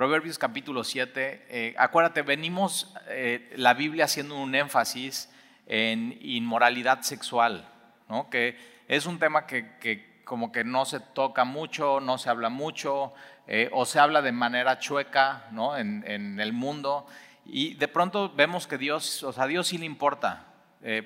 Proverbios capítulo 7, eh, acuérdate, venimos eh, la Biblia haciendo un énfasis en inmoralidad sexual, ¿no? que es un tema que, como que no se toca mucho, no se habla mucho, eh, o se habla de manera chueca ¿no? en, el mundo, y de pronto vemos que Dios, o sea, a Dios sí le importa,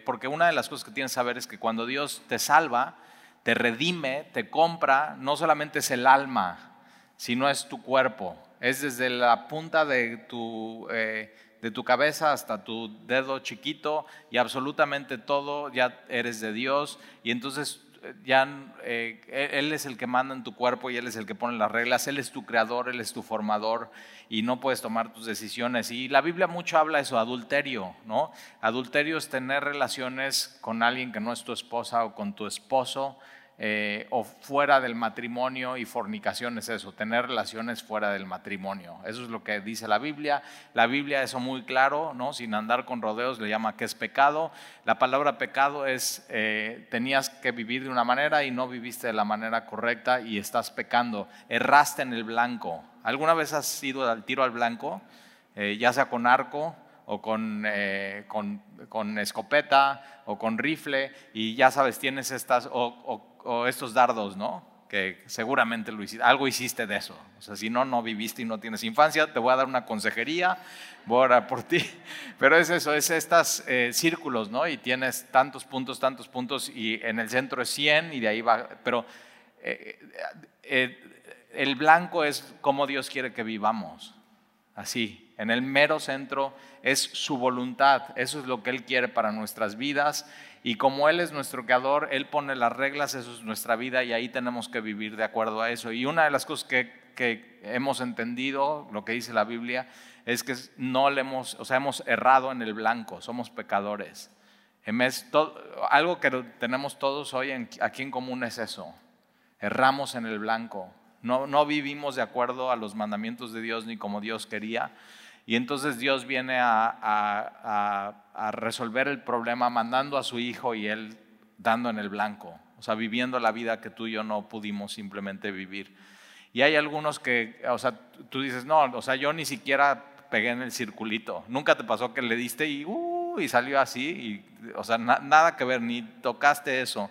porque una de las cosas que tienes que saber es que cuando Dios te salva, te redime, te compra, no solamente es el alma, sino es tu cuerpo es desde la punta de tu, eh, de tu cabeza hasta tu dedo chiquito y absolutamente todo, ya eres de Dios y entonces eh, ya eh, Él es el que manda en tu cuerpo y Él es el que pone las reglas, Él es tu creador, Él es tu formador y no puedes tomar tus decisiones. Y la Biblia mucho habla de eso, adulterio, ¿no? Adulterio es tener relaciones con alguien que no es tu esposa o con tu esposo eh, o fuera del matrimonio y fornicación es eso, tener relaciones fuera del matrimonio. Eso es lo que dice la Biblia. La Biblia, eso muy claro, ¿no? sin andar con rodeos, le llama que es pecado. La palabra pecado es, eh, tenías que vivir de una manera y no viviste de la manera correcta y estás pecando. Erraste en el blanco. ¿Alguna vez has ido al tiro al blanco? Eh, ya sea con arco o con, con, escopeta o con rifle y ya sabes, tienes estas, estos dardos, ¿no? Que seguramente lo hiciste, algo hiciste de eso. O sea, si no, no viviste y no tienes infancia, te voy a dar una consejería, voy a orar por ti. Pero es eso, es estos eh, círculos, ¿no? Y tienes tantos puntos, tantos puntos, y en el centro es 100 y de ahí va. Pero eh, eh, el blanco es como Dios quiere que vivamos. Así, en el mero centro es su voluntad, eso es lo que Él quiere para nuestras vidas y como Él es nuestro creador, Él pone las reglas, eso es nuestra vida y ahí tenemos que vivir de acuerdo a eso. Y una de las cosas que, hemos entendido, lo que dice la Biblia, es que no le hemos, o sea, hemos errado en el blanco, somos pecadores. algo que tenemos todos hoy aquí en común es eso, erramos en el blanco, no, vivimos de acuerdo a los mandamientos de Dios ni como Dios quería. Y entonces Dios viene a, resolver el problema mandando a su hijo y él dando en el blanco, o sea, viviendo la vida que tú y yo no pudimos simplemente vivir. Y hay algunos que, o sea, tú dices, no, o sea, yo ni siquiera pegué en el circulito. Nunca te pasó que le diste y, uh, y salió así, y, o sea, nada que ver, ni tocaste eso.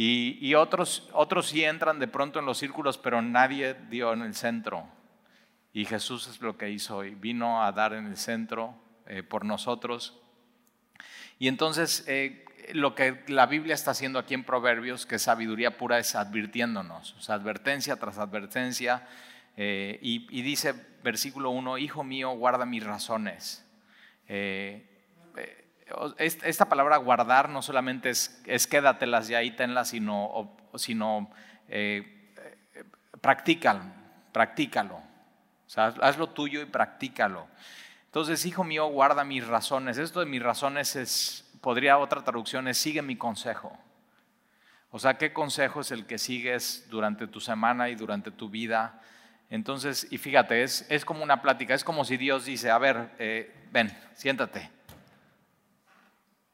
Y, y, otros, otros sí entran de pronto en los círculos, pero nadie dio en el centro. Y Jesús es lo que hizo hoy, vino a dar en el centro eh, por nosotros. Y entonces eh, lo que la Biblia está haciendo aquí en Proverbios, que sabiduría pura, es advirtiéndonos, o sea, advertencia tras advertencia. Eh, y, dice versículo 1, Hijo mío, guarda mis razones. Esta palabra guardar no solamente es, es quédatelas y ahí tenlas, sino, sino practícalo, practícalo. O sea, hazlo tuyo y practícalo. Entonces, hijo mío, guarda mis razones. Esto de mis razones es, podría otra traducción es, sigue mi consejo. O sea, ¿qué consejo es el que sigues durante tu semana y durante tu vida? Entonces, y fíjate, es, es como una plática, es como si Dios dice, a ver, eh, ven, siéntate.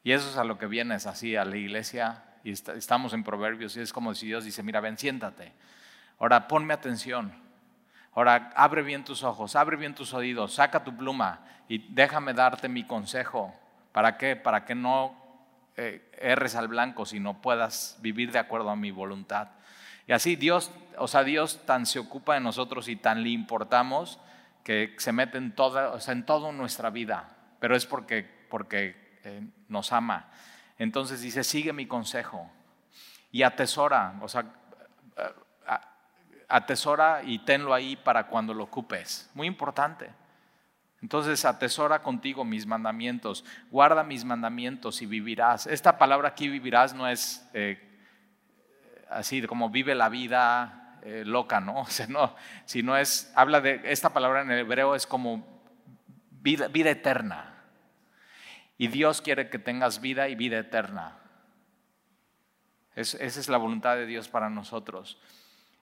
Y eso es a lo que vienes así a la iglesia, y estamos en Proverbios, y es como si Dios dice, mira, ven, siéntate. Ahora, ponme atención. Ahora, abre bien tus ojos, abre bien tus oídos, saca tu pluma y déjame darte mi consejo. ¿Para qué? Para que no eh, erres al blanco, sino puedas vivir de acuerdo a mi voluntad. Y así Dios, o sea, Dios tan se ocupa de nosotros y tan le importamos que se mete en toda, o sea, en nuestra vida, pero es porque, porque eh, nos ama. Entonces dice, sigue mi consejo y atesora, o sea, atesora y tenlo ahí para cuando lo ocupes. Muy importante. Entonces atesora contigo mis mandamientos, guarda mis mandamientos y vivirás. Esta palabra aquí vivirás no es eh, así como vive la vida eh, loca, ¿no? No, sino es, habla de, esta palabra en hebreo es como vida eterna. Y Dios quiere que tengas vida y vida eterna. esa es la voluntad de Dios para nosotros.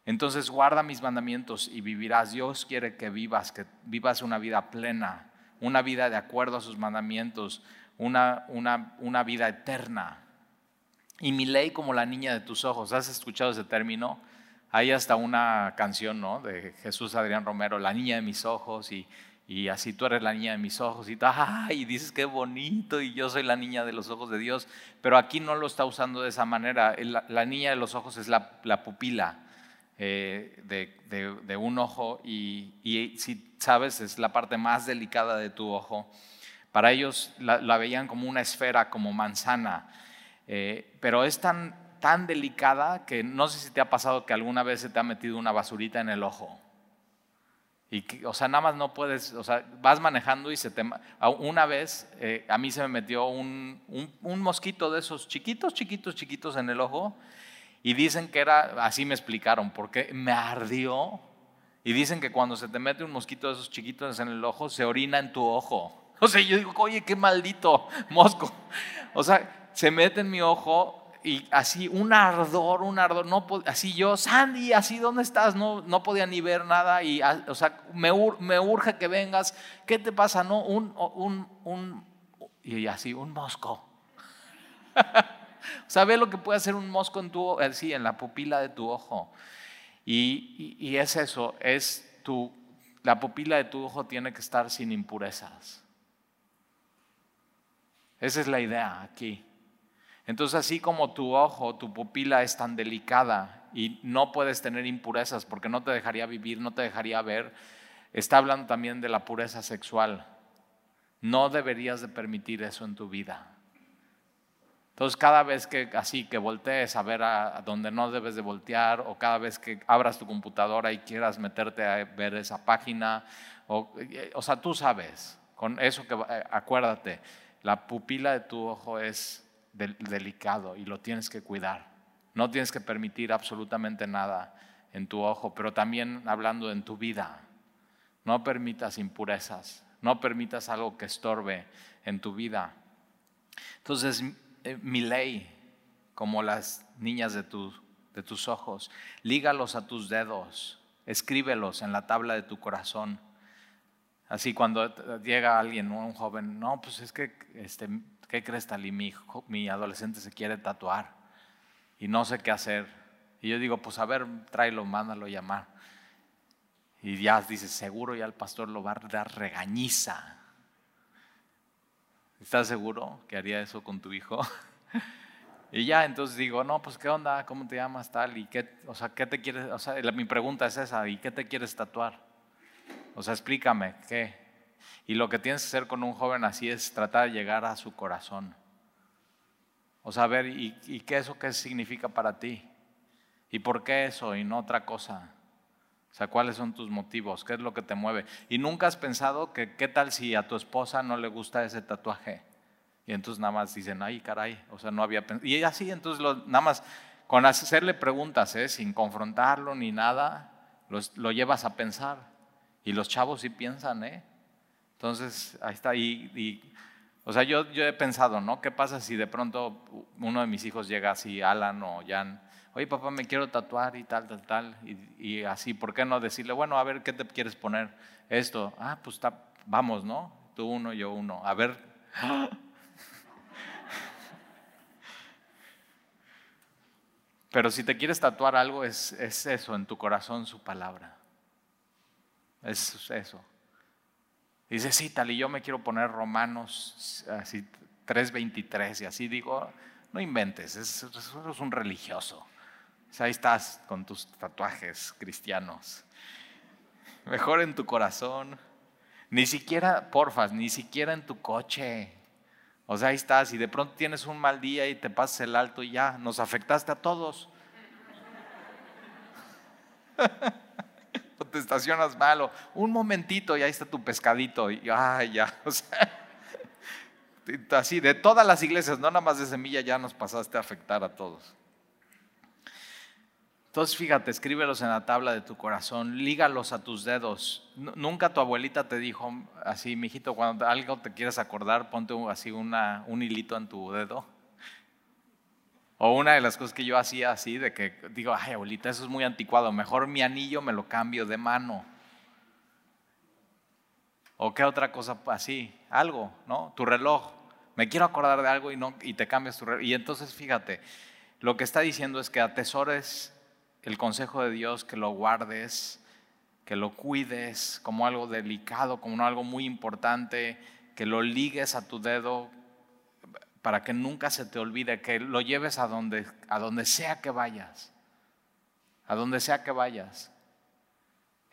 Entonces guarda mis mandamientos y vivirás. Dios quiere que vivas, que vivas una vida plena, una vida de acuerdo a sus mandamientos, una, una, una vida eterna. Y mi ley como la niña de tus ojos. ¿Has escuchado ese término? hay hasta una canción, ¿no? De Jesús Adrián Romero, La niña de mis ojos, y, y así tú eres la niña de mis ojos, y, y dices qué bonito, y yo soy la niña de los ojos de Dios, pero aquí no lo está usando de esa manera. La, niña de los ojos es la, la pupila eh, de, un ojo, y, y, si sabes, es la parte más delicada de tu ojo. Para ellos la, veían como una esfera, como manzana, eh, pero es tan tan delicada que no sé si te ha pasado que alguna vez se te ha metido una basurita en el ojo. Y o sea, nada más no puedes, o sea, vas manejando y se te... Una vez eh, a mí se me metió un, un, mosquito de esos chiquitos, chiquitos, chiquitos en el ojo y dicen que era, así me explicaron, porque me ardió y dicen que cuando se te mete un mosquito de esos chiquitos en el ojo, se orina en tu ojo. O sea, yo digo, oye, qué maldito mosco. O sea, se mete en mi ojo y así un ardor, un ardor, no, así yo, Sandy, así, ¿dónde estás? No, no podía ni ver nada y, ah, o sea, me, me urge que vengas, ¿qué te pasa? No, un, un, un y así, un mosco. ¿Sabe lo que puede hacer un mosco en tu, sí, en la pupila de tu ojo? Y, y, y es eso, es tu, la pupila de tu ojo tiene que estar sin impurezas. Esa es la idea aquí. Entonces, así como tu ojo, tu pupila es tan delicada y no puedes tener impurezas porque no te dejaría vivir, no te dejaría ver, está hablando también de la pureza sexual. No deberías de permitir eso en tu vida. Entonces, cada vez que así que voltees a ver a, donde no debes de voltear, o cada vez que abras tu computadora y quieras meterte a ver esa página, o, o sea, tú sabes, con eso que eh, acuérdate, la pupila de tu ojo es delicado y lo tienes que cuidar. No tienes que permitir absolutamente nada en tu ojo, pero también hablando en tu vida. No permitas impurezas, no permitas algo que estorbe en tu vida. Entonces, eh, mi ley, como las niñas de, de tus ojos, lígalos a tus dedos, escríbelos en la tabla de tu corazón. Así cuando llega alguien, un joven, no, pues es que este, ¿qué crees, Tali? Mi, mi adolescente se quiere tatuar y no sé qué hacer. Y yo digo, pues a ver, tráelo, mándalo llamar. Y ya dice, seguro ya el pastor lo va a dar regañiza. ¿Estás seguro que haría eso con tu hijo? y ya entonces digo, no, pues qué onda, ¿cómo te llamas tal? Y qué, o sea, ¿qué te quieres? O sea, mi pregunta es esa, ¿y qué te quieres tatuar? O sea, explícame, ¿qué? Y lo que tienes que hacer con un joven así es tratar de llegar a su corazón. O saber, ¿y, y qué eso qué significa para ti? ¿Y por qué eso y no otra cosa? O sea, ¿cuáles son tus motivos? ¿Qué es lo que te mueve? Y nunca has pensado que qué tal si a tu esposa no le gusta ese tatuaje. Y entonces nada más dicen, ay, caray, o sea, no había pensado. Y así, entonces nada más con hacerle preguntas, ¿eh? sin confrontarlo ni nada, lo llevas a pensar. Y los chavos sí piensan, ¿eh? Entonces, ahí está. Y, o sea, yo, yo he pensado, ¿no? ¿Qué pasa si de pronto uno de mis hijos llega así, Alan o Jan, oye papá, me quiero tatuar y tal, tal, tal, y, así, ¿por qué no decirle, bueno, a ver, ¿qué te quieres poner? Esto, ah, pues está, vamos, ¿no? Tú uno, yo uno, a ver. Pero si te quieres tatuar algo, es, es eso, en tu corazón su palabra. Es eso. Dice, sí, tal, y yo me quiero poner Romanos así 3.23 y así digo, no inventes, eso es un religioso. ahí estás con tus tatuajes cristianos. Mejor en tu corazón. Ni siquiera, porfas, ni siquiera en tu coche. O sea, ahí estás y de pronto tienes un mal día y te pasas el alto y ya, nos afectaste a todos. te estacionas malo, un momentito y ahí está tu pescadito y ay, ya, o sea, así de todas las iglesias, no nada más de semilla, ya nos pasaste a afectar a todos. Entonces fíjate, escríbelos en la tabla de tu corazón, lígalos a tus dedos. Nunca tu abuelita te dijo así, mijito, cuando algo te quieres acordar, ponte así un hilito en tu dedo. O una de las cosas que yo hacía así, de que digo, ay abuelita, eso es muy anticuado, mejor mi anillo me lo cambio de mano. O qué otra cosa así, algo, ¿no? Tu reloj. Me quiero acordar de algo y, no, y te cambias tu reloj. Y entonces fíjate, lo que está diciendo es que atesores el consejo de Dios que lo guardes, que lo cuides como algo delicado, como algo muy importante, que lo ligues a tu dedo para que nunca se te olvide, que lo lleves a donde, a donde sea que vayas, a donde sea que vayas.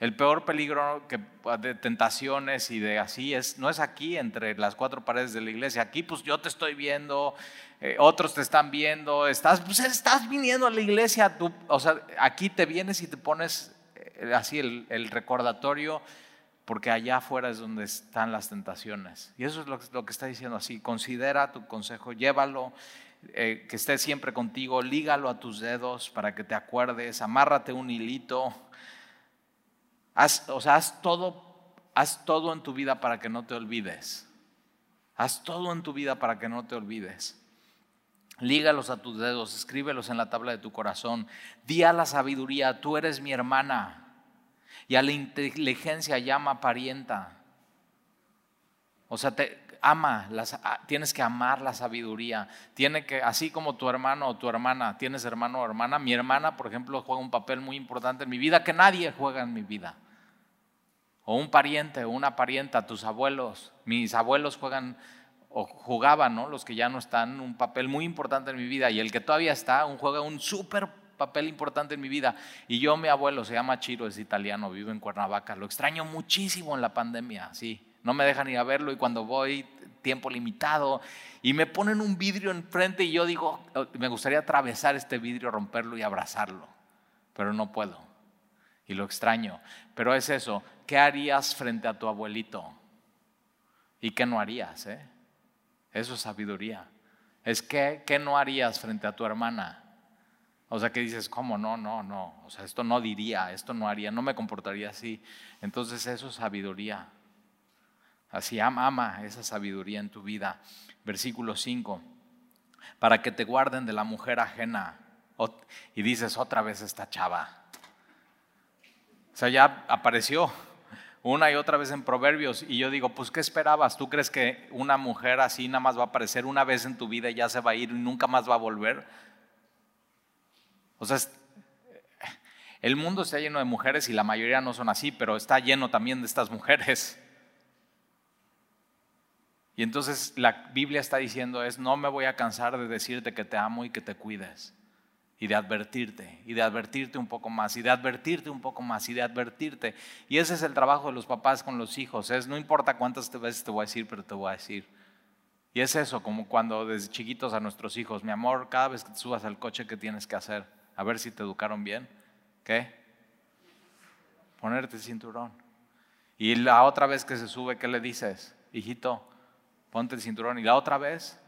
El peor peligro que, de tentaciones y de así es, no es aquí entre las cuatro paredes de la iglesia. Aquí pues yo te estoy viendo, eh, otros te están viendo, estás, pues, estás viniendo a la iglesia, tú, o sea, aquí te vienes y te pones eh, así el, el, recordatorio, porque allá afuera es donde están las tentaciones. Y eso es lo, que está diciendo así, considera tu consejo, llévalo, eh, que esté siempre contigo, lígalo a tus dedos para que te acuerdes, amárrate un hilito Haz, o sea, haz todo, haz todo en tu vida para que no te olvides. Haz todo en tu vida para que no te olvides. Lígalos a tus dedos, escríbelos en la tabla de tu corazón. Di a la sabiduría, tú eres mi hermana. Y a la inteligencia llama parienta. O sea, te, ama, tienes que amar la sabiduría. Tiene que, así como tu hermano o tu hermana, tienes hermano o hermana. Mi hermana, por ejemplo, juega un papel muy importante en mi vida que nadie juega en mi vida. O un pariente o una parienta, tus abuelos. Mis abuelos juegan o jugaban, ¿no? Los que ya no están, un papel muy importante en mi vida. Y el que todavía está, un, juega un súper papel importante en mi vida. Y yo, mi abuelo, se llama Chiro, es italiano, vive en Cuernavaca. Lo extraño muchísimo en la pandemia, sí no me dejan ir a verlo y cuando voy, tiempo limitado, y me ponen un vidrio enfrente y yo digo, oh, me gustaría atravesar este vidrio, romperlo y abrazarlo, pero no puedo. Y lo extraño. Pero es eso, ¿qué harías frente a tu abuelito? ¿Y qué no harías? Eh? Eso es sabiduría. Es que, ¿qué no harías frente a tu hermana? O sea, que dices, ¿cómo? No, no, no. O sea, esto no diría, esto no haría, no me comportaría así. Entonces eso es sabiduría. Así ama, ama esa sabiduría en tu vida. Versículo 5. Para que te guarden de la mujer ajena. Y dices otra vez esta chava. O sea, ya apareció una y otra vez en Proverbios. Y yo digo, pues, ¿qué esperabas? ¿Tú crees que una mujer así nada más va a aparecer una vez en tu vida y ya se va a ir y nunca más va a volver? O sea, el mundo está lleno de mujeres y la mayoría no son así, pero está lleno también de estas mujeres. Y entonces la Biblia está diciendo es, no me voy a cansar de decirte que te amo y que te cuides. Y de advertirte, y de advertirte un poco más, y de advertirte un poco más, y de advertirte. Y ese es el trabajo de los papás con los hijos. Es, no importa cuántas veces te voy a decir, pero te voy a decir. Y es eso, como cuando desde chiquitos a nuestros hijos, mi amor, cada vez que te subas al coche, ¿qué tienes que hacer? A ver si te educaron bien. ¿Qué? Ponerte cinturón. Y la otra vez que se sube, ¿qué le dices? Hijito, ponte el cinturón. Y la otra vez,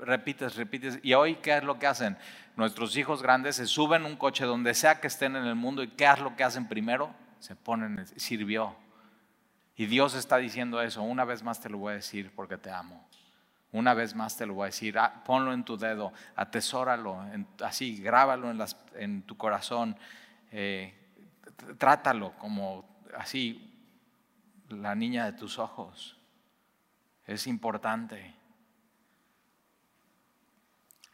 repites, repites. Y hoy, ¿qué es lo que hacen? Nuestros hijos grandes se suben un coche donde sea que estén en el mundo y ¿qué es lo que hacen primero? Se ponen, sirvió. Y Dios está diciendo eso. Una vez más te lo voy a decir porque te amo. Una vez más te lo voy a decir. Ah, ponlo en tu dedo, atesóralo, así, grábalo en, tu corazón. Eh, trátalo como así, la niña de tus ojos es importante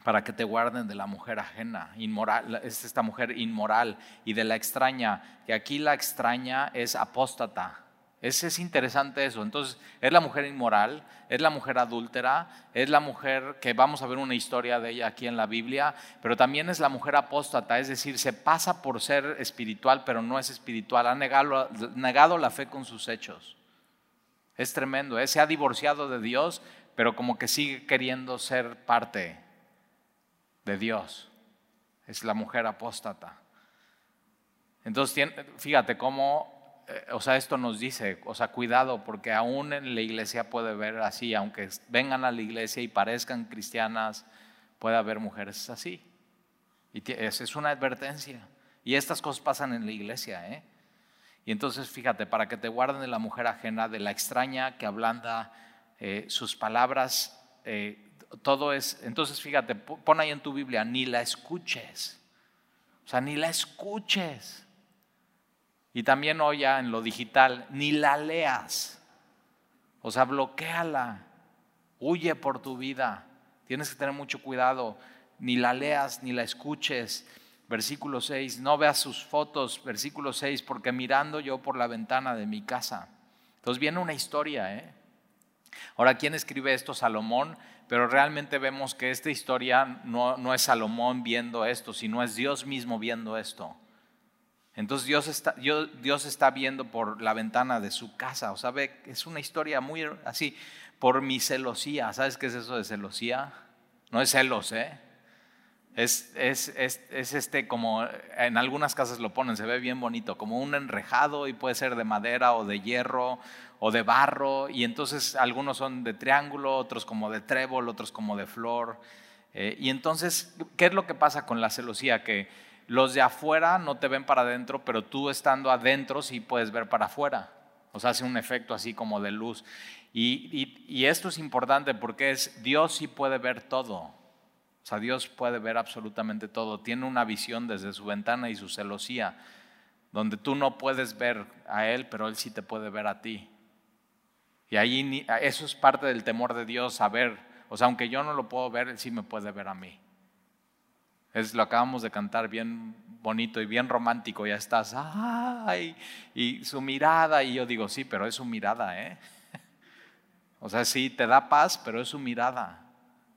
para que te guarden de la mujer ajena, inmoral, es esta mujer inmoral y de la extraña, que aquí la extraña es apóstata. Es interesante eso. Entonces, es la mujer inmoral, es la mujer adúltera, es la mujer que vamos a ver una historia de ella aquí en la Biblia, pero también es la mujer apóstata, es decir, se pasa por ser espiritual, pero no es espiritual, ha negado, la fe con sus hechos. Es tremendo, ¿eh? se ha divorciado de Dios, pero como que sigue queriendo ser parte de Dios. Es la mujer apóstata. Entonces, fíjate cómo, o sea, esto nos dice, o sea, cuidado, porque aún en la iglesia puede ver así, aunque vengan a la iglesia y parezcan cristianas, puede haber mujeres así. Y es una advertencia. Y estas cosas pasan en la iglesia, ¿eh? Y entonces fíjate, para que te guarden de la mujer ajena, de la extraña que ablanda eh, sus palabras, eh, todo es, entonces fíjate, pon ahí en tu Biblia, ni la escuches. O sea, ni la escuches. Y también hoy en lo digital, ni la leas. O sea, bloqueala. Huye por tu vida. Tienes que tener mucho cuidado. Ni la leas, ni la escuches Versículo 6, no veas sus fotos, versículo 6, porque mirando yo por la ventana de mi casa. Entonces viene una historia, ¿eh? Ahora, ¿quién escribe esto? Salomón, pero realmente vemos que esta historia no, no es Salomón viendo esto, sino es Dios mismo viendo esto. Entonces Dios está, Dios está viendo por la ventana de su casa, o sea, ve, es una historia muy así, por mi celosía. ¿Sabes qué es eso de celosía? No es celos, ¿eh? Es, es, es, este como, en algunas casas lo ponen, se ve bien bonito, como un enrejado y puede ser de madera o de hierro o de barro, y entonces algunos son de triángulo, otros como de trébol, otros como de flor. Eh, y entonces, ¿qué es lo que pasa con la celosía? Que los de afuera no te ven para adentro, pero tú estando adentro sí puedes ver para afuera. O sea, hace un efecto así como de luz. Y, esto es importante porque es Dios sí puede ver todo. O sea, Dios puede ver absolutamente todo. Tiene una visión desde su ventana y su celosía, donde tú no puedes ver a Él, pero Él sí te puede ver a ti. Y ahí eso es parte del temor de Dios, saber, o sea, aunque yo no lo puedo ver, Él sí me puede ver a mí. Es lo acabamos de cantar bien bonito y bien romántico, ya estás, ay, y su mirada, y yo digo, sí, pero es su mirada, ¿eh? O sea, sí, te da paz, pero es su mirada.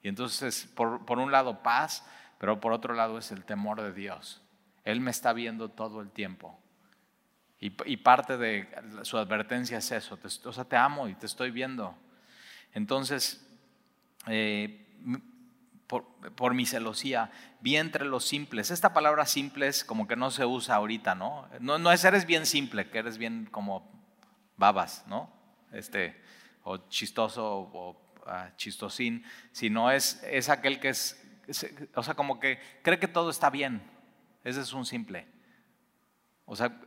Y entonces, por, por un lado, paz, pero por otro lado es el temor de Dios. Él me está viendo todo el tiempo. Y, parte de su advertencia es eso, o sea, te amo y te estoy viendo. Entonces, eh, por, mi celosía, vi entre los simples. Esta palabra simples como que no se usa ahorita, ¿no? No, no es eres bien simple, que eres bien como babas, ¿no? Este, o chistoso o chistosín, sino es, es aquel que es, o sea, como que cree que todo está bien. Ese es un simple. O sea,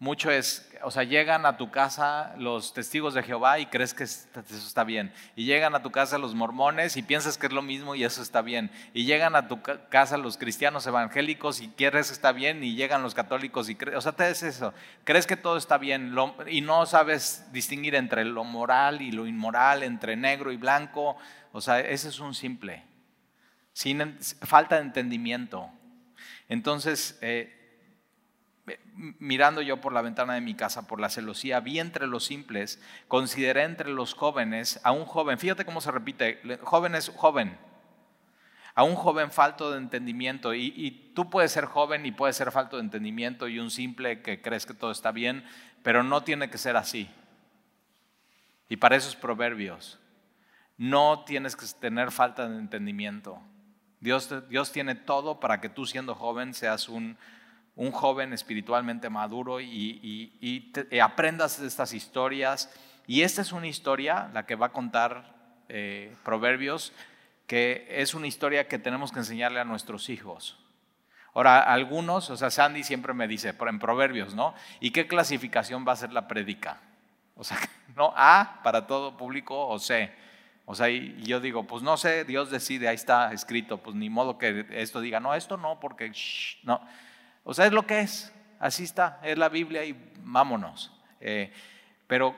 mucho es, o sea, llegan a tu casa los testigos de Jehová y crees que eso está bien. Y llegan a tu casa los mormones y piensas que es lo mismo y eso está bien. Y llegan a tu casa los cristianos evangélicos y quieres que está bien. Y llegan los católicos y crees, o sea, te es eso. Crees que todo está bien y no sabes distinguir entre lo moral y lo inmoral, entre negro y blanco. O sea, ese es un simple. Falta de entendimiento. Entonces, eh, mirando yo por la ventana de mi casa, por la celosía, vi entre los simples, consideré entre los jóvenes a un joven, fíjate cómo se repite, joven es joven, a un joven falto de entendimiento. Y, tú puedes ser joven y puedes ser falto de entendimiento y un simple que crees que todo está bien, pero no tiene que ser así. Y para esos proverbios. No tienes que tener falta de entendimiento. Dios, Dios tiene todo para que tú siendo joven seas un un joven espiritualmente maduro y, aprendas de estas historias. Y esta es una historia, la que va a contar eh, Proverbios, que es una historia que tenemos que enseñarle a nuestros hijos. Ahora, algunos, o sea, Sandy siempre me dice, en Proverbios, ¿no? ¿Y qué clasificación va a ser la prédica? O sea, ¿no? A para todo público o C. O sea, y yo digo, pues no sé, Dios decide, ahí está escrito, pues ni modo que esto diga, no, esto no, porque, no. O sea, es lo que es. Así está, es la Biblia y vámonos. Eh, pero,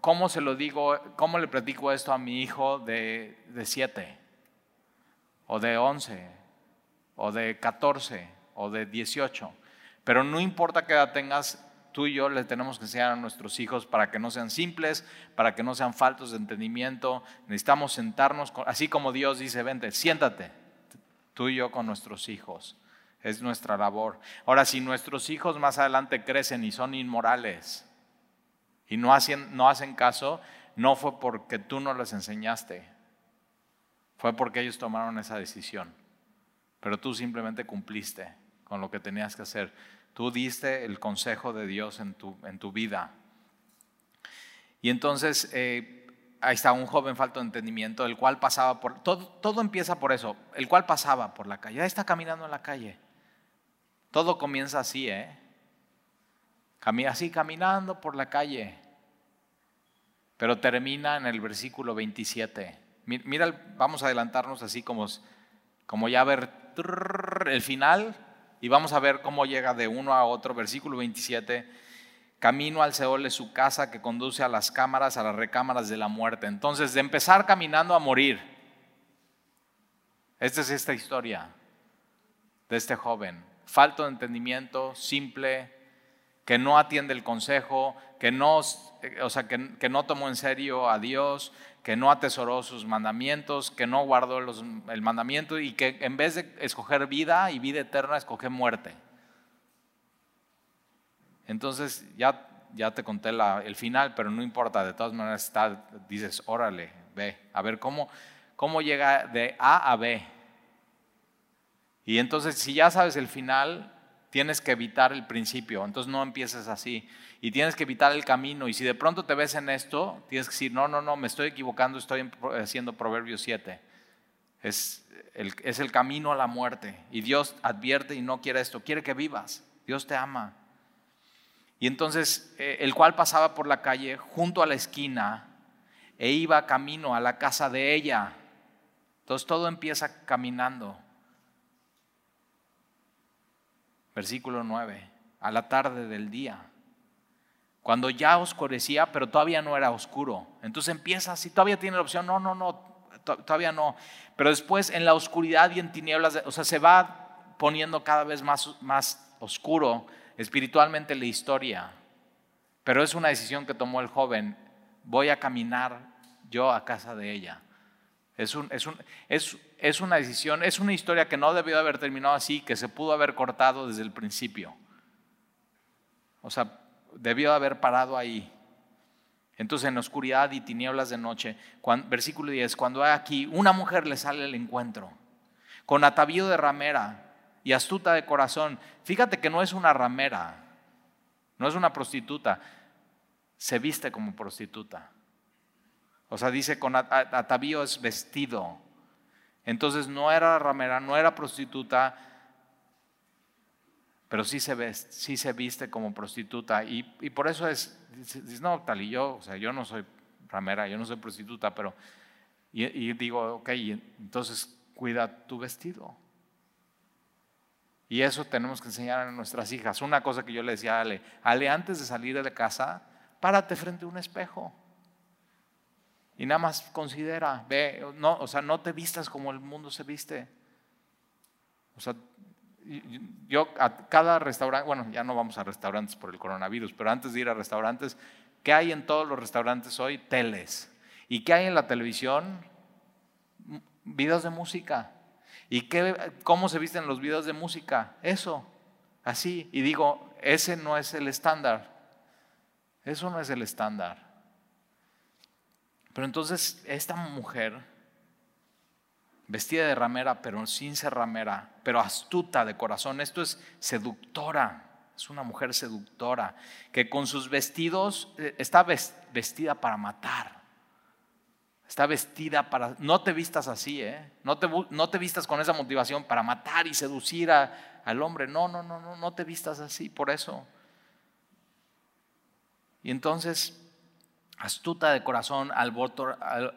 ¿cómo se lo digo? ¿Cómo le platico esto a mi hijo de, de siete? O de once? ¿O de catorce? ¿O de dieciocho? Pero no importa qué edad tengas, tú y yo le tenemos que enseñar a nuestros hijos para que no sean simples, para que no sean faltos de entendimiento. Necesitamos sentarnos, así como Dios dice, vente, siéntate, tú y yo con nuestros hijos. Es nuestra labor. Ahora, si nuestros hijos más adelante crecen y son inmorales y no hacen, no hacen caso, no fue porque tú no les enseñaste, fue porque ellos tomaron esa decisión. Pero tú simplemente cumpliste con lo que tenías que hacer. Tú diste el consejo de Dios en tu, en tu vida. Y entonces, eh, ahí está un joven falto de entendimiento, el cual pasaba por, todo, todo empieza por eso, el cual pasaba por la calle, ahí está caminando en la calle. Todo comienza así, ¿eh? Así caminando por la calle. Pero termina en el versículo 27. Mira, vamos a adelantarnos así como, como ya ver el final y vamos a ver cómo llega de uno a otro. Versículo 27. Camino al Seol de su casa que conduce a las cámaras, a las recámaras de la muerte. Entonces, de empezar caminando a morir. Esta es esta historia de este joven falto de entendimiento, simple, que no atiende el consejo, que no, eh, o sea, que, que no tomó en serio a Dios, que no atesoró sus mandamientos, que no guardó los, el mandamiento y que en vez de escoger vida y vida eterna, escoge muerte. Entonces ya, ya te conté el final, pero no importa, de todas maneras está, dices, órale, ve, a ver cómo, cómo llega de A a B. Y entonces si ya sabes el final, tienes que evitar el principio, entonces no empieces así. Y tienes que evitar el camino. Y si de pronto te ves en esto, tienes que decir, no, no, no, me estoy equivocando, estoy haciendo Proverbios 7. Es el, es el camino a la muerte. Y Dios advierte y no quiere esto, quiere que vivas. Dios te ama. Y entonces eh, el cual pasaba por la calle junto a la esquina e iba camino a la casa de ella. Entonces todo empieza caminando. Versículo 9, a la tarde del día, cuando ya oscurecía, pero todavía no era oscuro. Entonces empieza, si todavía tiene la opción, no, no, no, todavía no. Pero después en la oscuridad y en tinieblas, o sea, se va poniendo cada vez más, más oscuro espiritualmente la historia. Pero es una decisión que tomó el joven, voy a caminar yo a casa de ella. Es, un, es, un, es, es una decisión, es una historia que no debió haber terminado así, que se pudo haber cortado desde el principio. O sea, debió haber parado ahí. Entonces, en oscuridad y tinieblas de noche, versículo 10, cuando hay aquí una mujer le sale al encuentro, con atavío de ramera y astuta de corazón. Fíjate que no es una ramera, no es una prostituta, se viste como prostituta. O sea, dice con atavío es vestido. Entonces no era ramera, no era prostituta, pero sí se, viste, como prostituta. Y, por eso es, no, tal y yo, o sea, yo no soy ramera, yo no soy prostituta, pero, y, digo, ok, entonces cuida tu vestido. Y eso tenemos que enseñar a nuestras hijas. Una cosa que yo le decía a Ale, Ale, antes de salir de casa, párate frente a un espejo. Y nada más considera, ve, no, o sea, no te vistas como el mundo se viste. O sea, yo a cada restaurante, bueno, ya no vamos a restaurantes por el coronavirus, pero antes de ir a restaurantes, ¿qué hay en todos los restaurantes hoy? Teles. ¿Y qué hay en la televisión? Videos de música. ¿Y qué, cómo se visten los videos de música? Eso, así. Y digo, ese no es el estándar. Eso no es el estándar. Pero entonces esta mujer, vestida de ramera, pero sin ser ramera, pero astuta de corazón, esto es seductora, es una mujer seductora, que con sus vestidos eh, está vestida para matar. Está vestida para... No te vistas así, ¿eh? No te, no te vistas con esa motivación para matar y seducir al hombre. No, no, no, no, no te vistas así, por eso. Y entonces astuta de corazón,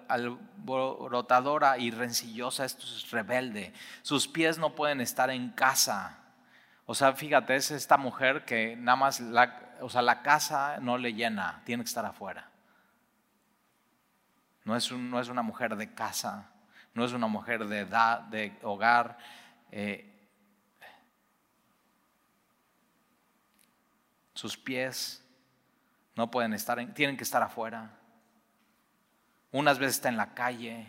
alborotadora y rencillosa, esto es rebelde. Sus pies no pueden estar en casa. O sea, fíjate, es esta mujer que nada más, la, o sea, la casa no le llena, tiene que estar afuera. No es, no es una mujer de casa, no es una mujer de edad, de hogar. Eh, sus pies no pueden estar, en, tienen que estar afuera. Unas veces está en la calle,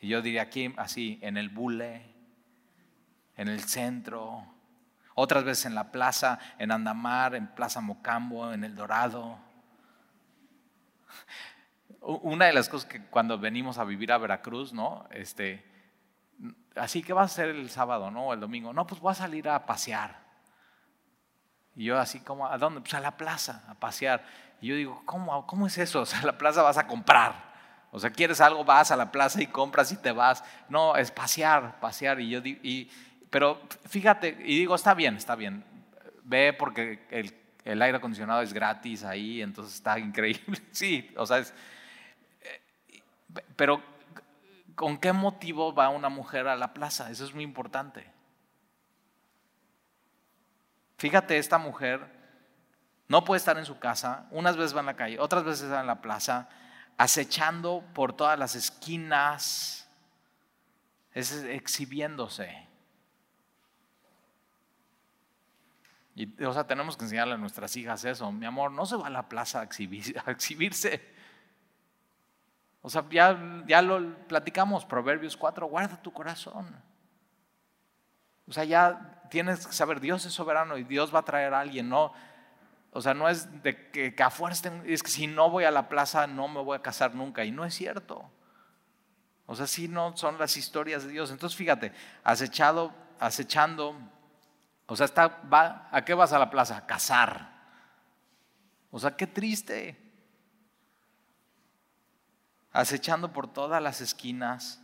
y yo diría aquí así, en el bule, en el centro, otras veces en la plaza, en Andamar, en Plaza Mocambo, en El Dorado. Una de las cosas que cuando venimos a vivir a Veracruz, ¿no? Este, así que va a ser el sábado, ¿no? O el domingo. No, pues voy a salir a pasear. Y yo así como, ¿a dónde? Pues a la plaza, a pasear. Y yo digo, ¿cómo, cómo es eso? O sea, a la plaza vas a comprar. O sea, quieres algo, vas a la plaza y compras y te vas. No, es pasear, pasear. Y yo y, pero fíjate, y digo, está bien, está bien. Ve porque el, el aire acondicionado es gratis ahí, entonces está increíble. Sí, o sea, es, eh, pero ¿con qué motivo va una mujer a la plaza? Eso es muy importante. Fíjate, esta mujer no puede estar en su casa, unas veces va en la calle, otras veces está en la plaza, acechando por todas las esquinas, es exhibiéndose. Y, o sea, tenemos que enseñarle a nuestras hijas eso. Mi amor, no se va a la plaza a, a exhibirse. O sea, ya, ya lo platicamos, Proverbios 4, guarda tu corazón. O sea, ya tienes que saber, Dios es soberano y Dios va a traer a alguien, no. O sea, no es de que, que es que si no voy a la plaza no me voy a casar nunca. Y no es cierto. O sea, si no son las historias de Dios. Entonces, fíjate, acechado, acechando, o sea, está, va, ¿a qué vas a la plaza? A cazar. O sea, qué triste. Acechando por todas las esquinas.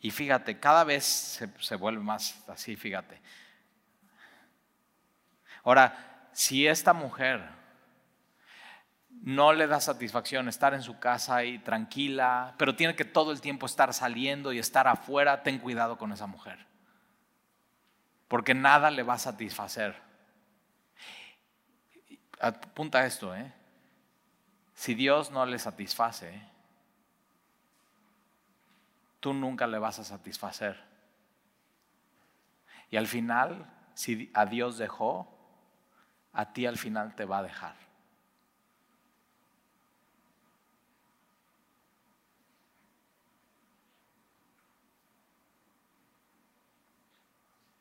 Y fíjate, cada vez se, se vuelve más así, fíjate. Ahora, si esta mujer no le da satisfacción estar en su casa y tranquila, pero tiene que todo el tiempo estar saliendo y estar afuera, ten cuidado con esa mujer. Porque nada le va a satisfacer. Apunta esto, ¿eh? Si Dios no le satisface, tú nunca le vas a satisfacer. Y al final, si a Dios dejó, a ti al final te va a dejar.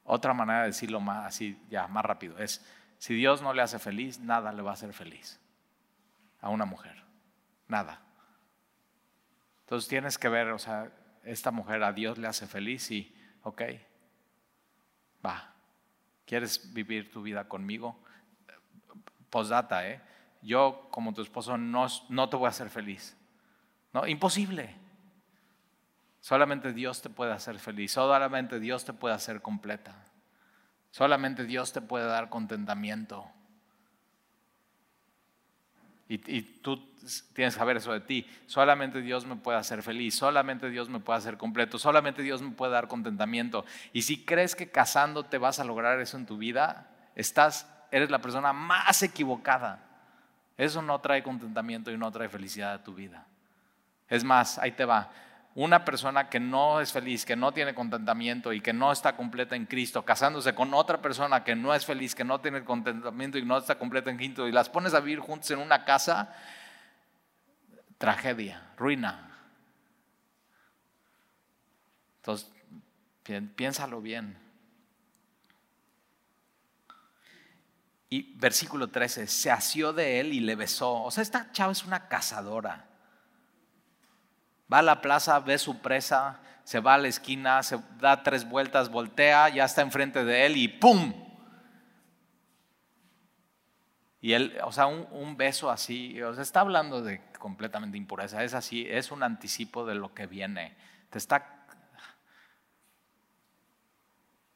Otra manera de decirlo más así, ya más rápido, es, si Dios no le hace feliz, nada le va a hacer feliz a una mujer. Nada. Entonces tienes que ver, o sea, esta mujer a Dios le hace feliz y, ok, va, ¿quieres vivir tu vida conmigo? Postdata, ¿eh? Yo como tu esposo no, no te voy a hacer feliz. No, imposible. Solamente Dios te puede hacer feliz, solamente Dios te puede hacer completa, solamente Dios te puede dar contentamiento. Y, tú tienes que saber eso de ti. Solamente Dios me puede hacer feliz, solamente Dios me puede hacer completo, solamente Dios me puede dar contentamiento. Y si crees que casándote vas a lograr eso en tu vida, estás, eres la persona más equivocada. Eso no trae contentamiento y no trae felicidad a tu vida. Es más, ahí te va una persona que no es feliz, que no tiene contentamiento y que no está completa en Cristo, casándose con otra persona que no es feliz, que no tiene contentamiento y no está completa en Cristo, y las pones a vivir juntos en una casa, tragedia, ruina. Entonces, piénsalo bien. Y versículo 13, se asió de él y le besó. O sea, esta chava es una cazadora. Va a la plaza, ve su presa, se va a la esquina, se da tres vueltas, voltea, ya está enfrente de él y ¡pum! Y él, o sea, un, beso así, o sea, está hablando de completamente impureza, es así, es un anticipo de lo que viene. Te está.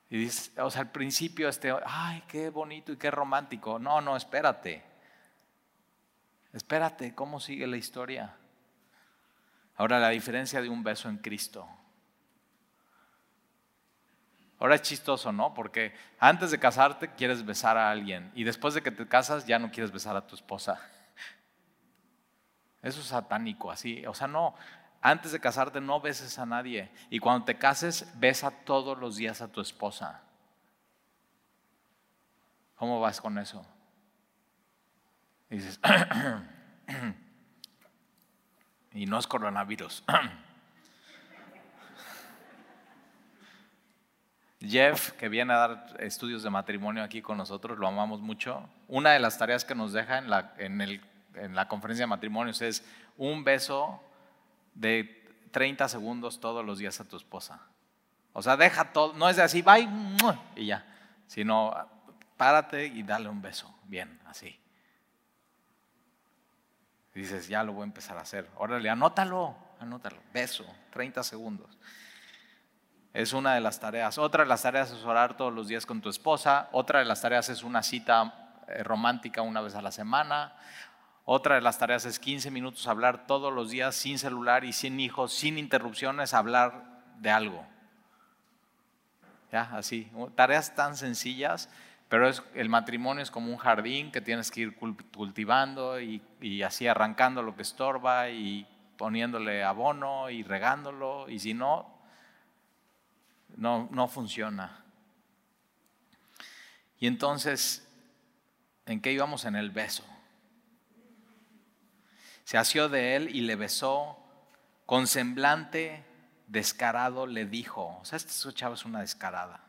Y dice, o sea, al principio, este, ay, qué bonito y qué romántico. No, no, espérate. Espérate, ¿cómo sigue la historia? Ahora la diferencia de un beso en Cristo. Ahora es chistoso, ¿no? Porque antes de casarte quieres besar a alguien y después de que te casas ya no quieres besar a tu esposa. Eso es satánico, así. O sea, no, antes de casarte no beses a nadie y cuando te cases besa todos los días a tu esposa. ¿Cómo vas con eso? dices, Y no es coronavirus. Jeff, que viene a dar estudios de matrimonio aquí con nosotros, lo amamos mucho. Una de las tareas que nos deja en la, en, el, en la conferencia de matrimonios es un beso de 30 segundos todos los días a tu esposa. O sea, deja todo, no es de así, bye, y ya, sino párate y dale un beso, bien, así dices, ya lo voy a empezar a hacer. Órale, anótalo, anótalo. Beso, 30 segundos. Es una de las tareas. Otra de las tareas es orar todos los días con tu esposa. Otra de las tareas es una cita eh, romántica una vez a la semana. Otra de las tareas es 15 minutos hablar todos los días sin celular y sin hijos, sin interrupciones, hablar de algo. Ya, así. Tareas tan sencillas pero es, el matrimonio es como un jardín que tienes que ir cultivando y, así arrancando lo que estorba y poniéndole abono y regándolo. Y si no, no, no funciona. Y entonces ¿En qué íbamos en el beso? Se asió de él y le besó con semblante descarado le dijo, o sea, esta chava es una descarada.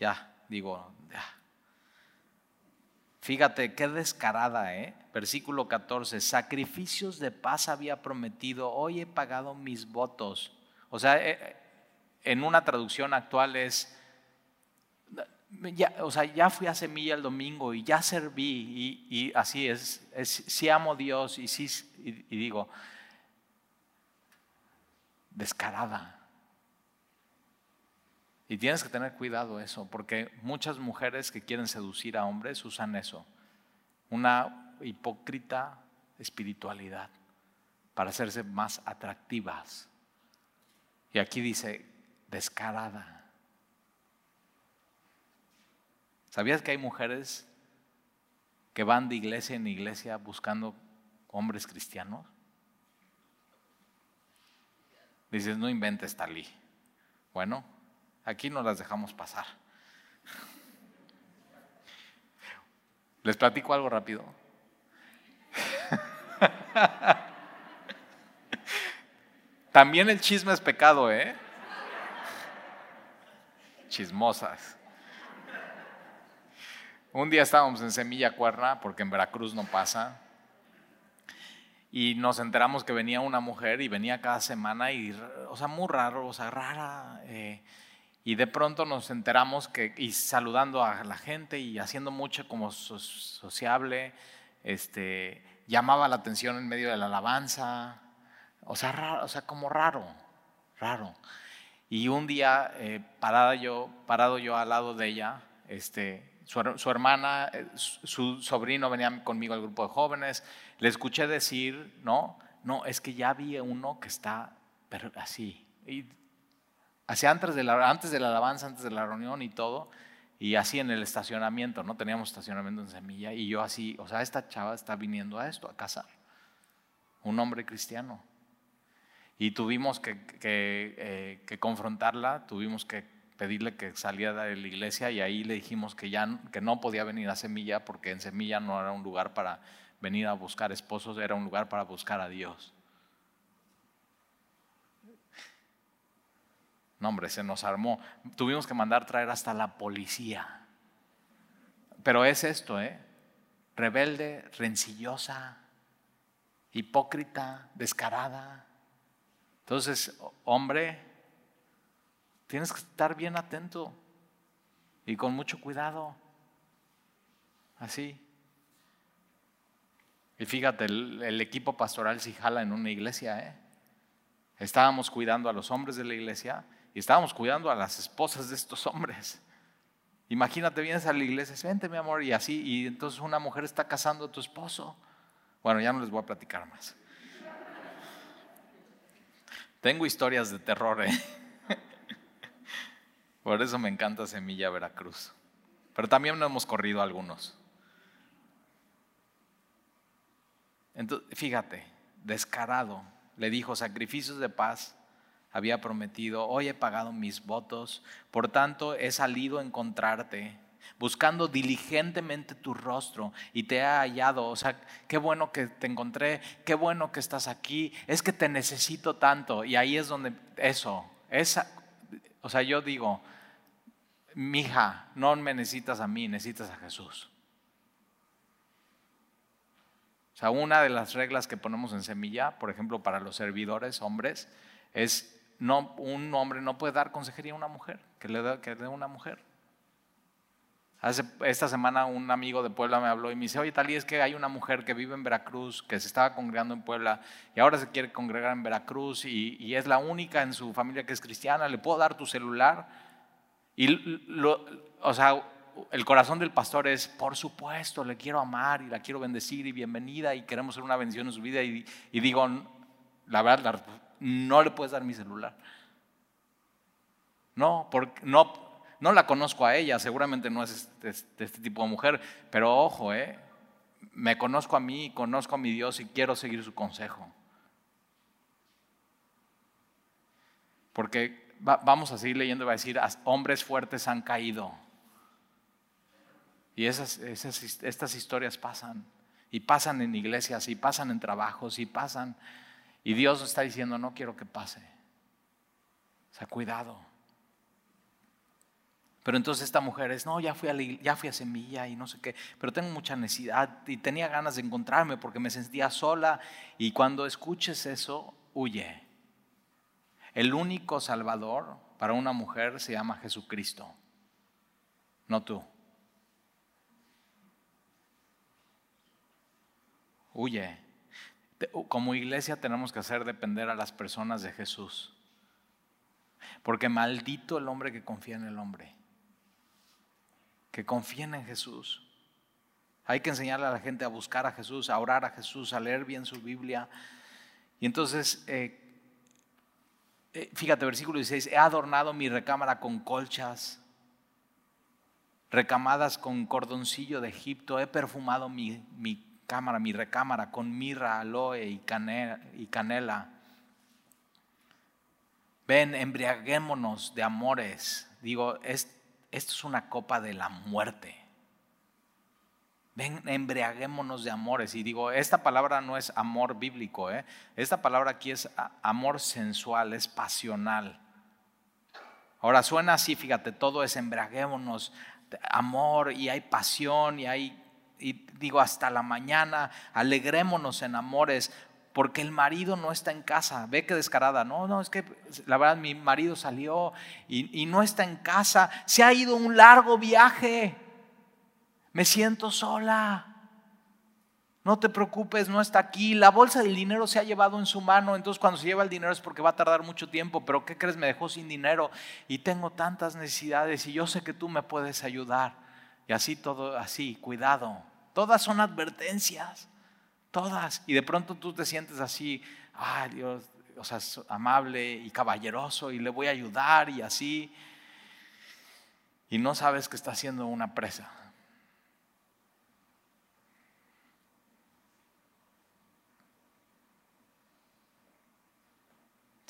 Ya, digo. Fíjate, qué descarada, ¿eh? Versículo 14, sacrificios de paz había prometido, hoy he pagado mis votos. O sea, eh, en una traducción actual es, ya, o sea, ya fui a Semilla el domingo y ya serví y, así es, es, sí amo Dios y sí, y digo, descarada. Y tienes que tener cuidado eso, porque muchas mujeres que quieren seducir a hombres usan eso, una hipócrita espiritualidad para hacerse más atractivas. Y aquí dice, descarada. ¿Sabías que hay mujeres que van de iglesia en iglesia buscando hombres cristianos? Dices, no inventes, Talí. Bueno, aquí no las dejamos pasar. ¿Les platico algo rápido? También el chisme es pecado, ¿eh? Chismosas. Un día estábamos en Semilla Cuerna, porque en Veracruz no pasa, y nos enteramos que venía una mujer y venía cada semana y, o sea, muy raro, o sea, rara. Eh, y de pronto nos enteramos que, y saludando a la gente y haciendo mucho como sociable, este, llamaba la atención en medio de la alabanza, o sea, raro, o sea, como raro, raro. Y un día, eh, parada yo, parado yo al lado de ella, este, su, hermana, eh, su sobrino venía conmigo al grupo de jóvenes, le escuché decir, no, no, es que ya vi uno que está así. Así antes de, la, antes de la alabanza, antes de la reunión y todo, y así en el estacionamiento, ¿no? Teníamos estacionamiento en Semilla, y yo así, o sea, esta chava está viniendo a esto, a casar. Un hombre cristiano. Y tuvimos que, que eh, confrontarla, tuvimos que pedirle que saliera de la iglesia y ahí le dijimos que ya que no podía venir a Semilla porque en Semilla no era un lugar para venir a buscar esposos, era un lugar para buscar a Dios. No, hombre, se nos armó. Tuvimos que mandar traer hasta la policía. Pero es esto, ¿eh? Rebelde, rencillosa, hipócrita, descarada. Entonces, hombre, Tienes que estar bien atento y con mucho cuidado. Así. Y fíjate, el, equipo pastoral si jala en una iglesia. ¿eh? Estábamos cuidando a los hombres de la iglesia y estábamos cuidando a las esposas de estos hombres. Imagínate, vienes a la iglesia, vente mi amor, y así, y entonces una mujer está casando a tu esposo. Bueno, ya no les voy a platicar más. Tengo historias de terror, ¿eh? Por eso me encanta Semilla Veracruz. Pero también no hemos corrido algunos. Entonces, fíjate, descarado, le dijo, sacrificios de paz había prometido, hoy he pagado mis votos, por tanto he salido a encontrarte, buscando diligentemente tu rostro y te he hallado. O sea, qué bueno que te encontré, qué bueno que estás aquí, es que te necesito tanto. Y ahí es donde eso, esa, o sea, yo digo, mija, no me necesitas a mí, necesitas a Jesús. O sea, una de las reglas que ponemos en semilla, por ejemplo, para los servidores, hombres, es no, un hombre no puede dar consejería a una mujer, que le dé que una mujer. Hace, esta semana un amigo de Puebla me habló y me dice, oye, tal y es que hay una mujer que vive en Veracruz, que se estaba congregando en Puebla y ahora se quiere congregar en Veracruz y, y es la única en su familia que es cristiana, ¿le puedo dar tu celular? Y lo, o sea, el corazón del pastor es, por supuesto, le quiero amar y la quiero bendecir y bienvenida y queremos ser una bendición en su vida. Y, digo, la verdad, no le puedes dar mi celular. No, porque no, no la conozco a ella, seguramente no es este, este, este tipo de mujer, pero ojo, eh, me conozco a mí, conozco a mi Dios y quiero seguir su consejo. Porque vamos a seguir leyendo y va a decir, hombres fuertes han caído. Y esas, estas historias pasan. Y pasan en iglesias, y pasan en trabajos, y pasan. Y Dios está diciendo, no quiero que pase. O sea, cuidado. Pero entonces esta mujer es, no, ya fui, a ya fui a Semilla y no sé qué, pero tengo mucha necesidad y tenía ganas de encontrarme porque me sentía sola y cuando escuches eso, huye. El único salvador para una mujer se llama Jesucristo, no tú. Huye. Como iglesia tenemos que hacer depender a las personas de Jesús. Porque maldito el hombre que confía en el hombre que confíen en Jesús. Hay que enseñarle a la gente a buscar a Jesús, a orar a Jesús, a leer bien su Biblia. Y entonces, eh, eh, fíjate, versículo 16, he adornado mi recámara con colchas, recamadas con cordoncillo de Egipto, he perfumado mi, mi cámara, mi recámara con mirra, aloe y canela. Ven, embriaguémonos de amores. Digo, es, esto es una copa de la muerte. Ven, embriaguémonos de amores. Y digo, esta palabra no es amor bíblico, ¿eh? esta palabra aquí es amor sensual, es pasional. Ahora suena así, fíjate, todo es embriaguémonos, amor y hay pasión y hay, y digo, hasta la mañana, alegrémonos en amores, porque el marido no está en casa. Ve que descarada. No, no, es que la verdad mi marido salió y, no está en casa. Se ha ido un largo viaje. Me siento sola. No te preocupes, no está aquí. La bolsa del dinero se ha llevado en su mano. Entonces cuando se lleva el dinero es porque va a tardar mucho tiempo. Pero ¿qué crees? Me dejó sin dinero y tengo tantas necesidades y yo sé que tú me puedes ayudar. Y así todo, así, cuidado. Todas son advertencias. Todas. Y de pronto tú te sientes así, ay Dios, o sea, amable y caballeroso y le voy a ayudar y así. Y no sabes que está haciendo una presa.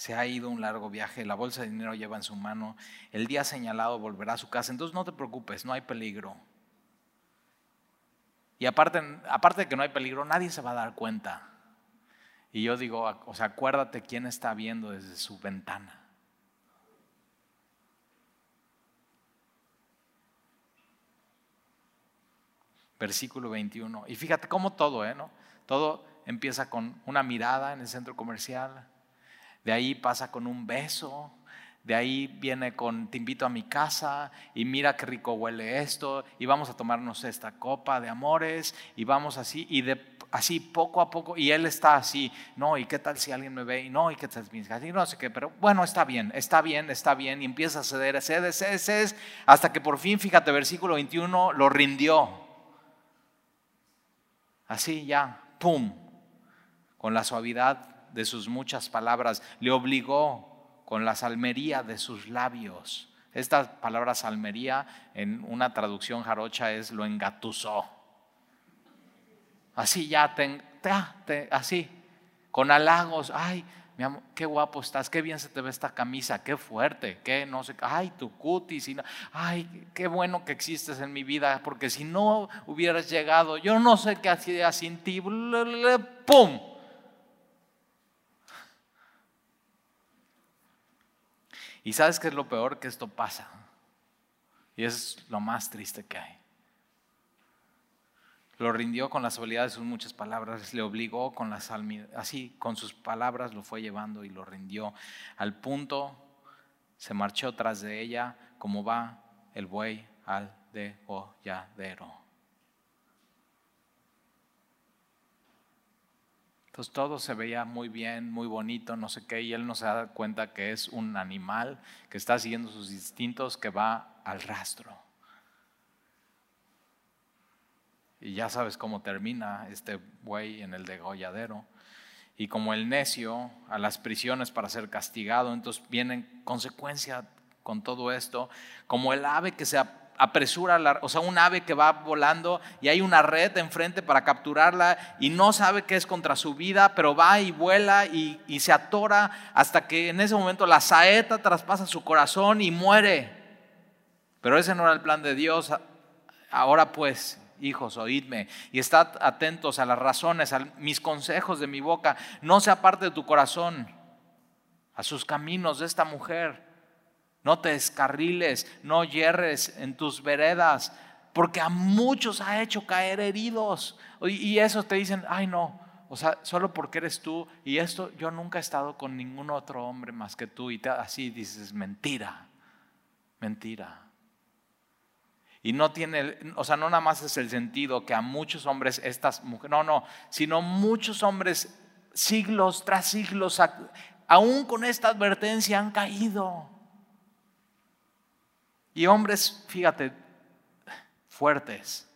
se ha ido un largo viaje, la bolsa de dinero lleva en su mano, el día señalado volverá a su casa, entonces no te preocupes, no hay peligro. Aparte, aparte de que no hay peligro, nadie se va a dar cuenta. Y yo digo, o sea, acuérdate quién está viendo desde su ventana. Versículo 21. Y fíjate cómo todo, ¿eh? ¿no? Todo empieza con una mirada en el centro comercial, de ahí pasa con un beso, de ahí viene con, te invito a mi casa y mira qué rico huele esto y vamos a tomarnos esta copa de amores y vamos así y de así poco a poco y él está así, no, y qué tal si alguien me ve y no, y qué tal si no sé qué, pero bueno, está bien, está bien, está bien y empieza a ceder, cede, cede, cede, hasta que por fin, fíjate, versículo 21, lo rindió. Así ya, pum, con la suavidad de sus muchas palabras, le obligó con la salmería de sus labios. Esta palabra salmería en una traducción jarocha es lo engatusó. Así ya, te, te, así, con halagos, ay, mi amor, qué guapo estás, qué bien se te ve esta camisa, qué fuerte, qué no sé, ay, tu cutis, ay, qué bueno que existes en mi vida, porque si no hubieras llegado, yo no sé qué hacía sin ti, ¡pum! Y sabes qué es lo peor que esto pasa. Y es lo más triste que hay. Lo rindió con la habilidades de sus muchas palabras, le obligó con las así con sus palabras lo fue llevando y lo rindió. Al punto se marchó tras de ella como va el buey al degolladero. Entonces todo se veía muy bien, muy bonito, no sé qué, y él no se da cuenta que es un animal que está siguiendo sus instintos, que va al rastro. Y ya sabes cómo termina este buey en el degolladero. Y como el necio a las prisiones para ser castigado, entonces vienen consecuencia con todo esto, como el ave que se apresura, o sea, un ave que va volando y hay una red enfrente para capturarla y no sabe que es contra su vida, pero va y vuela y, y se atora hasta que en ese momento la saeta traspasa su corazón y muere. Pero ese no era el plan de Dios. Ahora pues, hijos, oídme y estad atentos a las razones, a mis consejos de mi boca. No se aparte de tu corazón a sus caminos de esta mujer. No te descarriles, no yerres en tus veredas, porque a muchos ha hecho caer heridos. Y esos te dicen, ay no, o sea, solo porque eres tú y esto, yo nunca he estado con ningún otro hombre más que tú. Y así dices, mentira, mentira. Y no tiene, o sea, no nada más es el sentido que a muchos hombres estas mujeres, no, no, sino muchos hombres siglos tras siglos, aún con esta advertencia, han caído. Y hombres, fíjate, fuertes.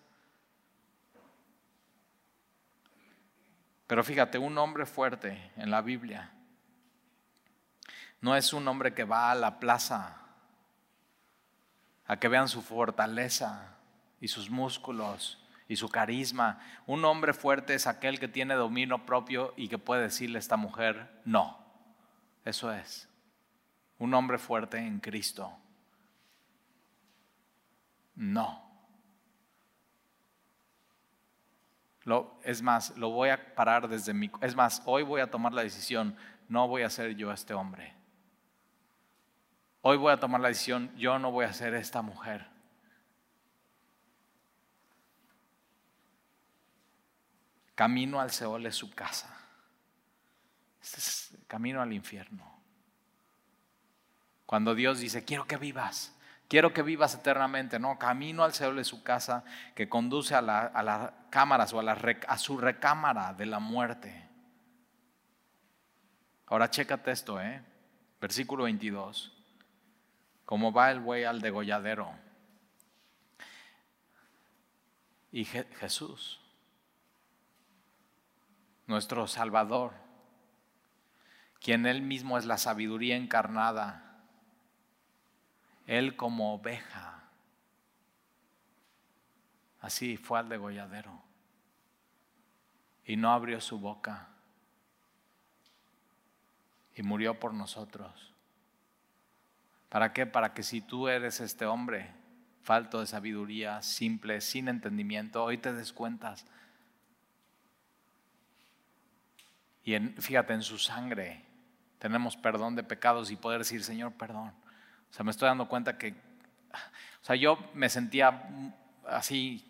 Pero fíjate, un hombre fuerte en la Biblia no es un hombre que va a la plaza a que vean su fortaleza y sus músculos y su carisma. Un hombre fuerte es aquel que tiene dominio propio y que puede decirle a esta mujer, no. Eso es. Un hombre fuerte en Cristo. No. Es más, lo voy a parar desde mi... Es más, hoy voy a tomar la decisión, no voy a ser yo este hombre. Hoy voy a tomar la decisión, yo no voy a ser esta mujer. Camino al Seol es su casa. Este es camino al infierno. Cuando Dios dice, quiero que vivas, quiero que vivas eternamente, no, camino al Seol es su casa que conduce a, las cámaras o a, a su recámara de la muerte. Ahora chécate esto, ¿eh? Versículo 22 como va el buey al degolladero. Y Jesús, nuestro Salvador, quien Él mismo es la sabiduría encarnada, Él como oveja, así fue al degolladero y no abrió su boca y murió por nosotros. ¿Para qué? Para que si tú eres este hombre falto de sabiduría, simple, sin entendimiento, hoy te des cuentas. Y fíjate, en su sangre tenemos perdón de pecados y poder decir, Señor, perdón. O sea, me estoy dando cuenta que, o sea, yo me sentía así,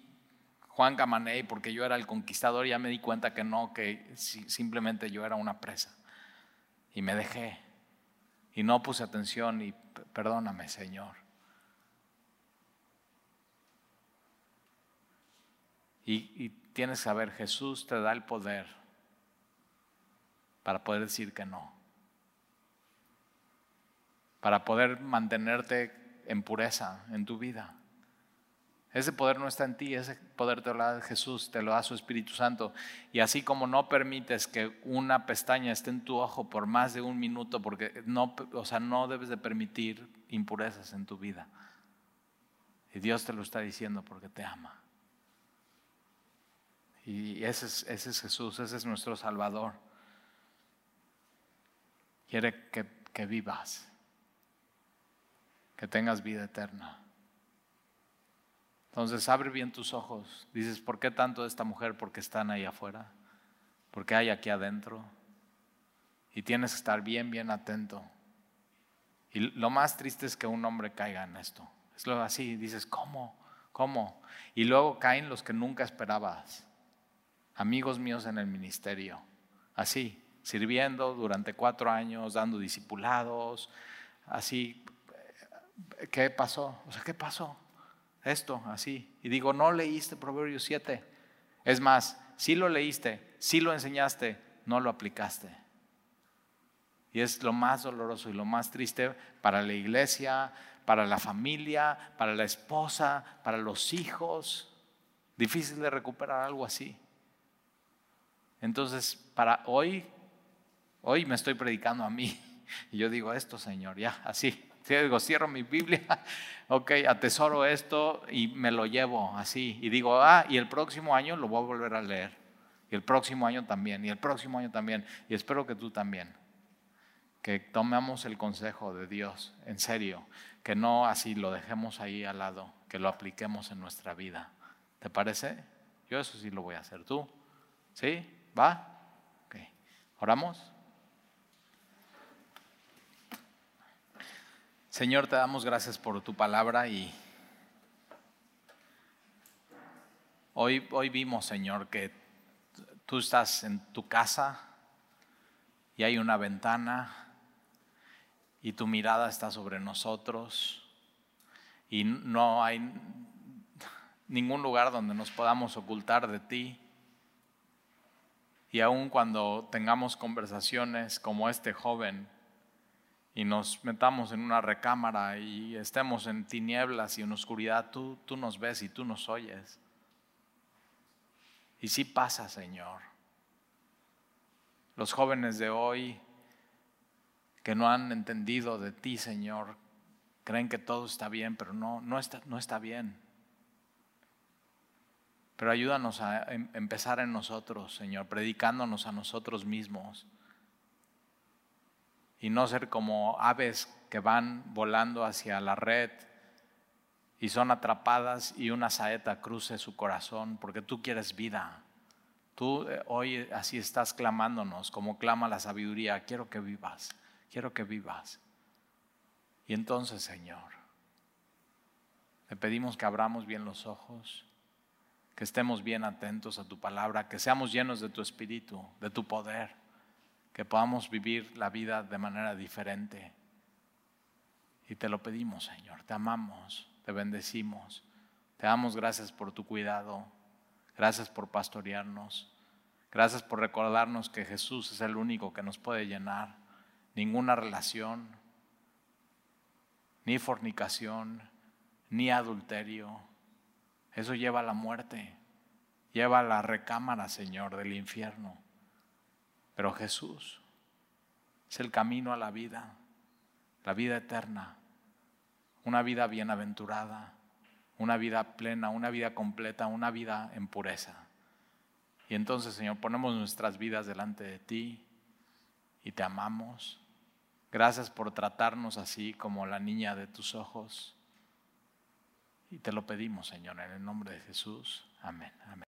Juan Camaney, porque yo era el conquistador, y ya me di cuenta que no, que simplemente yo era una presa. Y me dejé. Y no puse atención y perdóname, Señor. Y, tienes que saber, Jesús te da el poder para poder decir que no. Para poder mantenerte en pureza en tu vida. Ese poder no está en ti, ese poder te lo da Jesús, te lo da su Espíritu Santo. Y así como no permites que una pestaña esté en tu ojo por más de un minuto, porque no, o sea, no debes de permitir impurezas en tu vida. Y Dios te lo está diciendo porque te ama. Y ese es, Jesús, ese es nuestro Salvador. Quiere que vivas, que tengas vida eterna. Entonces abre bien tus ojos. Dices, ¿por qué tanto de esta mujer? Porque están ahí afuera. Porque hay aquí adentro. Y tienes que estar bien, bien atento. Y lo más triste es que un hombre caiga en esto. Es lo así. Dices, ¿cómo? ¿Cómo? Y luego caen los que nunca esperabas. Amigos míos en el ministerio. Así, sirviendo durante cuatro años, dando discipulados. Así, ¿qué pasó? O sea, ¿qué pasó? esto así. Y digo, no leíste Proverbios 7. Es más, si lo leíste, si lo enseñaste, no lo aplicaste. Y es lo más doloroso y lo más triste para la iglesia, para la familia, para la esposa, para los hijos. Difícil de recuperar algo así. Entonces, para hoy, hoy me estoy predicando a mí. Y yo digo esto, Señor, ya, así. Digo, cierro mi Biblia, ok, atesoro esto y me lo llevo así. Y digo, ah, y el próximo año lo voy a volver a leer. Y el próximo año también, y el próximo año también. Y espero que tú también. Que tomemos el consejo de Dios en serio. Que no así lo dejemos ahí al lado, que lo apliquemos en nuestra vida. ¿Te parece? Yo eso sí lo voy a hacer. ¿Tú? ¿Sí? ¿Va? Ok. ¿Oramos? Señor, te damos gracias por tu palabra y hoy, hoy vimos, Señor, que tú estás en tu casa y hay una ventana y tu mirada está sobre nosotros y no hay ningún lugar donde nos podamos ocultar de ti. Y aun cuando tengamos conversaciones como este joven y nos metamos en una recámara y estemos en tinieblas y en oscuridad, tú, tú nos ves y tú nos oyes. Y sí pasa, Señor. Los jóvenes de hoy que no han entendido de ti, Señor, creen que todo está bien, pero no, no, está, no está bien. Pero ayúdanos a em, empezar en nosotros, Señor, predicándonos a nosotros mismos. Y no ser como aves que van volando hacia la red y son atrapadas y una saeta cruce su corazón, porque tú quieres vida. Tú eh, hoy así estás clamándonos, como clama la sabiduría, quiero que vivas quiero que vivas. Y entonces, Señor, te pedimos que abramos bien los ojos, que estemos bien atentos a tu palabra, que seamos llenos de tu espíritu, de tu poder, que podamos vivir la vida de manera diferente. Y te lo pedimos, Señor, te amamos, te bendecimos, te damos gracias por tu cuidado, gracias por pastorearnos, gracias por recordarnos que Jesús es el único que nos puede llenar ninguna relación, ni fornicación, ni adulterio. Eso lleva a la muerte, lleva a la recámara, Señor, del infierno. Pero Jesús es el camino a la vida, la vida eterna, una vida bienaventurada, una vida plena, una vida completa, una vida en pureza. Y entonces, Señor, ponemos nuestras vidas delante de ti y te amamos Gracias por tratarnos así como la niña de tus ojos. Y te lo pedimos, Señor, en el nombre de Jesús. Amén. Amén.